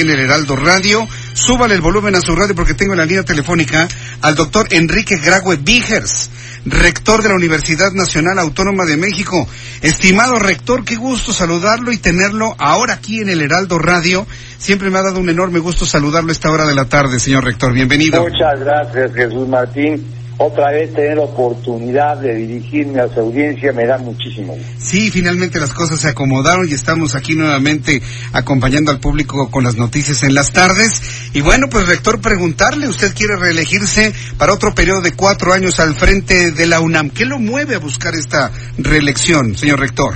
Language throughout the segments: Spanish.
En el Heraldo Radio. Súbale el volumen a su radio porque tengo en la línea telefónica al doctor Enrique Grague Vigers, rector de la Universidad Nacional Autónoma de México. Estimado rector, qué gusto saludarlo y tenerlo ahora aquí en el Heraldo Radio. Siempre me ha dado un enorme gusto saludarlo a esta hora de la tarde, señor rector. Bienvenido. Muchas gracias, Jesús Martín otra vez tener la oportunidad de dirigirme a su audiencia me da muchísimo gusto. Sí, finalmente las cosas se acomodaron y estamos aquí nuevamente acompañando al público con las noticias en las tardes. Y bueno, pues rector, preguntarle, usted quiere reelegirse para otro periodo de cuatro años al frente de la UNAM. ¿Qué lo mueve a buscar esta reelección, señor rector?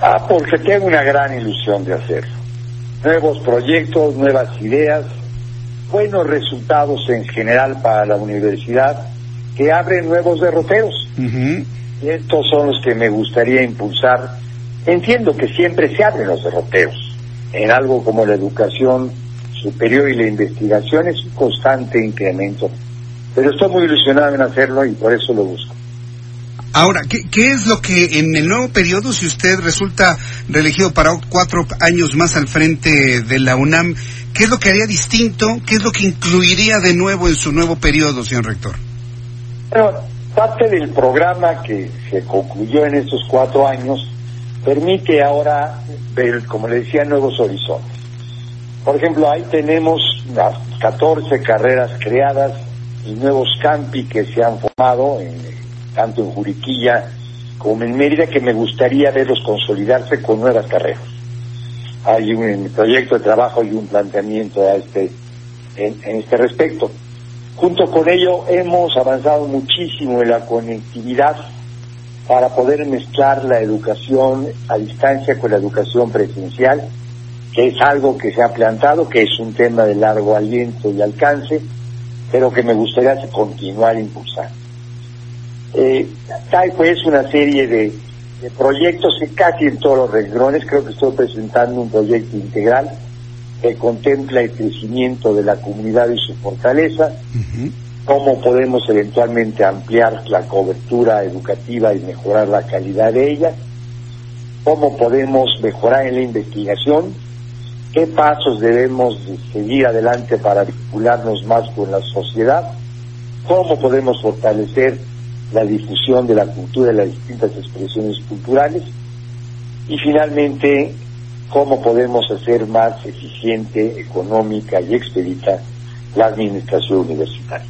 Ah, porque tengo una gran ilusión de hacerlo. Nuevos proyectos, nuevas ideas, buenos resultados en general para la universidad que abren nuevos derroteros. Y estos son los que me gustaría impulsar. Entiendo que siempre se abren los derroteros. En algo como la educación superior y la investigación es un constante incremento. Pero estoy muy ilusionado en hacerlo y por eso lo busco. Ahora, ¿qué, ¿qué, es lo que en el nuevo periodo, si usted resulta reelegido para cuatro años más al frente de la UNAM, ¿Qué es lo que haría distinto? ¿Qué es lo que incluiría de nuevo en su nuevo periodo, señor rector? Bueno, parte del programa que se concluyó en estos cuatro años permite ahora ver, como le decía, nuevos horizontes. Por ejemplo, ahí tenemos las 14 carreras creadas y nuevos campi que se han formado, tanto en Juriquilla como en Mérida, que me gustaría verlos consolidarse con nuevas carreras hay un proyecto de trabajo y un planteamiento a este, en, este respecto. Junto con ello hemos avanzado muchísimo en la conectividad para poder mezclar la educación a distancia con la educación presencial, que es algo que se ha plantado, que es un tema de largo aliento y alcance, pero que me gustaría continuar impulsando. Eh, hay pues una serie de de proyectos que casi en todos los renglones. Creo que estoy presentando un proyecto integral que contempla el crecimiento de la comunidad y su fortaleza, cómo podemos eventualmente ampliar la cobertura educativa y mejorar la calidad de ella, cómo podemos mejorar en la investigación, qué pasos debemos seguir adelante para vincularnos más con la sociedad, cómo podemos fortalecer la difusión de la cultura y las distintas expresiones culturales y finalmente cómo podemos hacer más eficiente, económica y expedita la administración universitaria.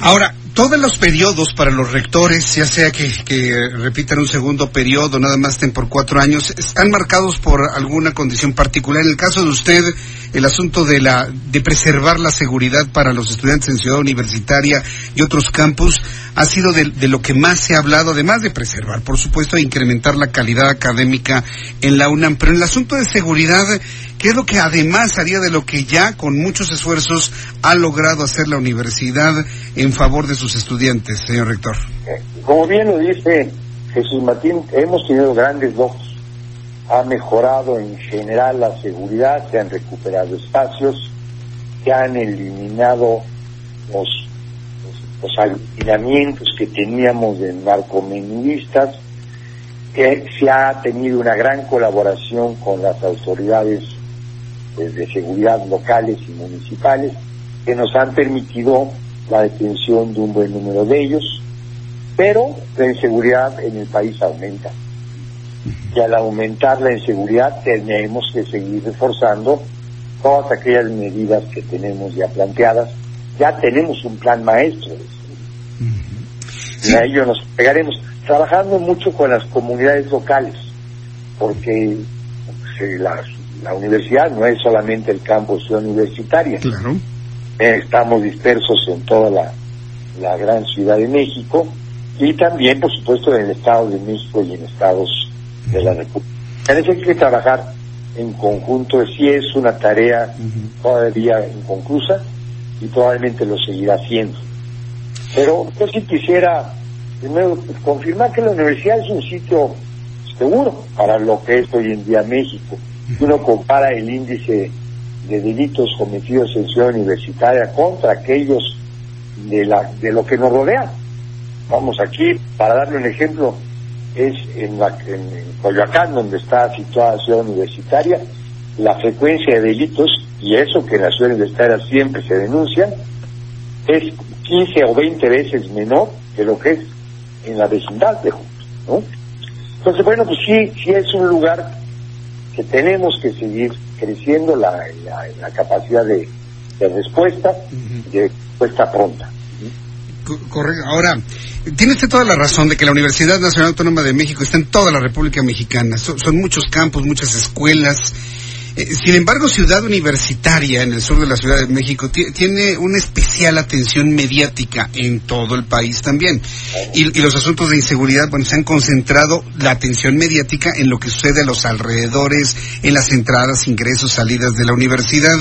Ahora, todos los periodos para los rectores, ya sea que, repitan un segundo periodo, nada más estén por cuatro años, están marcados por alguna condición particular. En el caso de usted, el asunto de la de preservar la seguridad para los estudiantes en Ciudad Universitaria y otros campus ha sido de, lo que más se ha hablado, además de preservar, por supuesto, de incrementar la calidad académica en la UNAM. Pero en el asunto de seguridad, ¿qué es lo que además haría de lo que ya con muchos esfuerzos ha logrado hacer la universidad en favor de sus estudiantes, señor rector? Como bien lo dice Jesús Martín, hemos tenido grandes logros ha mejorado en general la seguridad, se han recuperado espacios, se han eliminado los, los, que teníamos de narcomenudistas, que se ha tenido una gran colaboración con las autoridades de seguridad locales y municipales, que nos han permitido la detención de un buen número de ellos, pero la inseguridad en el país aumenta y al aumentar la inseguridad tenemos que seguir reforzando todas aquellas medidas que tenemos ya planteadas. Ya tenemos un plan maestro. Y a ello nos pegaremos, trabajando mucho con las comunidades locales, porque pues, la, universidad no es solamente el campus universitaria. estamos dispersos en toda la, la gran ciudad de México y también, por supuesto, en el Estado de México y en estados de la República. En eso hay que trabajar en conjunto sí es una tarea todavía inconclusa y probablemente lo seguirá haciendo. Pero yo sí quisiera primero confirmar que la universidad es un sitio seguro para lo que es hoy en día México. Si uno compara el índice de delitos cometidos en ciudad universitaria contra aquellos de, la, de lo que nos rodea. Vamos aquí, para darle un ejemplo, es en, la, en, Coyoacán, donde está situada la ciudad universitaria, la frecuencia de delitos, y eso que en la ciudad universitaria siempre se denuncian, es 15 o 20 veces menor que lo que es en la vecindad de Juntos, ¿no? Entonces, bueno, pues sí, sí es un lugar que tenemos que seguir creciendo la, la, capacidad de, respuesta, de respuesta pronta. Correcto. Ahora, tiene usted toda la razón de que la Universidad Nacional Autónoma de México está en toda la República Mexicana. son muchos campos, muchas escuelas, eh, sin embargo, Ciudad Universitaria, en el sur de la Ciudad de México, tiene una especial atención mediática en todo el país también. Y, los asuntos de inseguridad, bueno, se han concentrado la atención mediática en lo que sucede a los alrededores, en las entradas, ingresos, salidas de la universidad.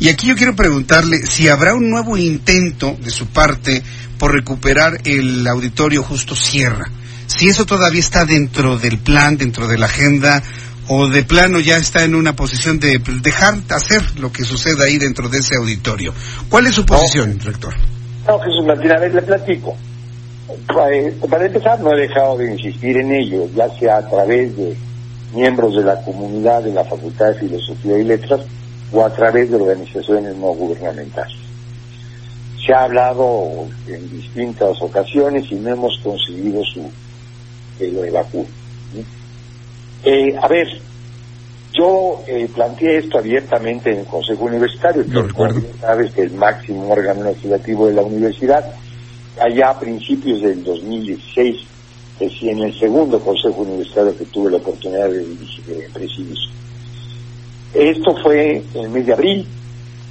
Y aquí yo quiero preguntarle si habrá un nuevo intento de su parte por recuperar el auditorio Justo Sierra. Si eso todavía está dentro del plan, dentro de la agenda, o de plano ya está en una posición de dejar hacer lo que suceda ahí dentro de ese auditorio. ¿Cuál es su posición, rector? No, Jesús Martín, a ver, le platico. Para empezar, no he dejado de insistir en ello, ya sea a través de miembros de la comunidad de la Facultad de Filosofía y Letras o a través de organizaciones no gubernamentales. Se ha hablado en distintas ocasiones y no hemos conseguido su que lo evacúe. Eh, a ver, yo eh, planteé esto abiertamente en el Consejo Universitario, que sabes que el máximo órgano legislativo de la universidad, allá a principios del 2016, en el segundo Consejo Universitario que tuve la oportunidad de, de presidir. Esto fue en el mes de abril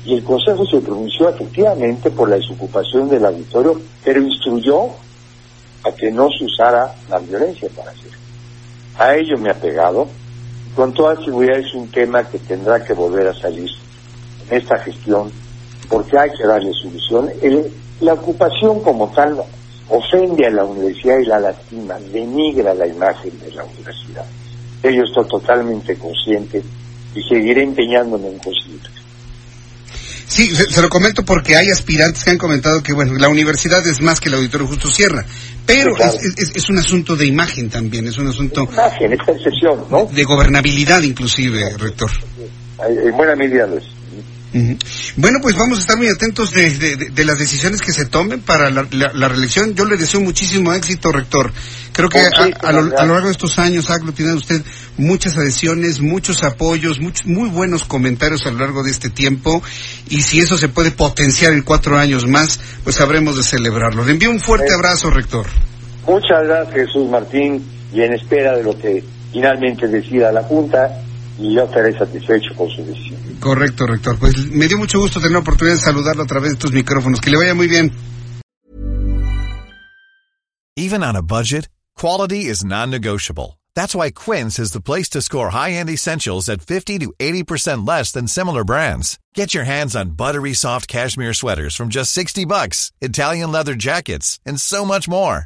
y el Consejo se pronunció efectivamente por la desocupación del auditorio, pero instruyó a que no se usara la violencia para hacerlo. A ello me ha pegado. Con toda seguridad es un tema que tendrá que volver a salir en esta gestión porque hay que darle solución. la ocupación como tal ofende a la universidad y la lastima, denigra la imagen de la universidad. Ello estoy totalmente consciente y seguiré empeñándome en conseguirlo. Sí, se, lo comento porque hay aspirantes que han comentado que, bueno, la universidad es más que el Auditorio Justo Sierra, pero es, un asunto de imagen también, es un asunto... Imagen, es percepción, ¿no? De gobernabilidad inclusive, rector. En buena medida lo es. Bueno, pues vamos a estar muy atentos de, las decisiones que se tomen para la, reelección. Yo le deseo muchísimo éxito, rector. Creo que a, lo, largo de estos años ha aglutinado usted muchas adhesiones, muchos apoyos, muchos, muy buenos comentarios a lo largo de este tiempo. Y si eso se puede potenciar en cuatro años más, pues habremos de celebrarlo. Le envío un fuerte abrazo, rector. Muchas gracias, Jesús Martín, y en espera de lo que finalmente decida la Junta y yo estaré satisfecho con su decisión. Correcto, rector. Pues me dio mucho gusto tener la oportunidad de saludarlo a través de estos micrófonos. Que le vaya muy bien. Even on a budget, quality is non-negotiable. That's why Quince is the place to score high-end essentials at 50 to 80% less than similar brands. Get your hands on buttery soft cashmere sweaters from just 60 bucks, Italian leather jackets, and so much more.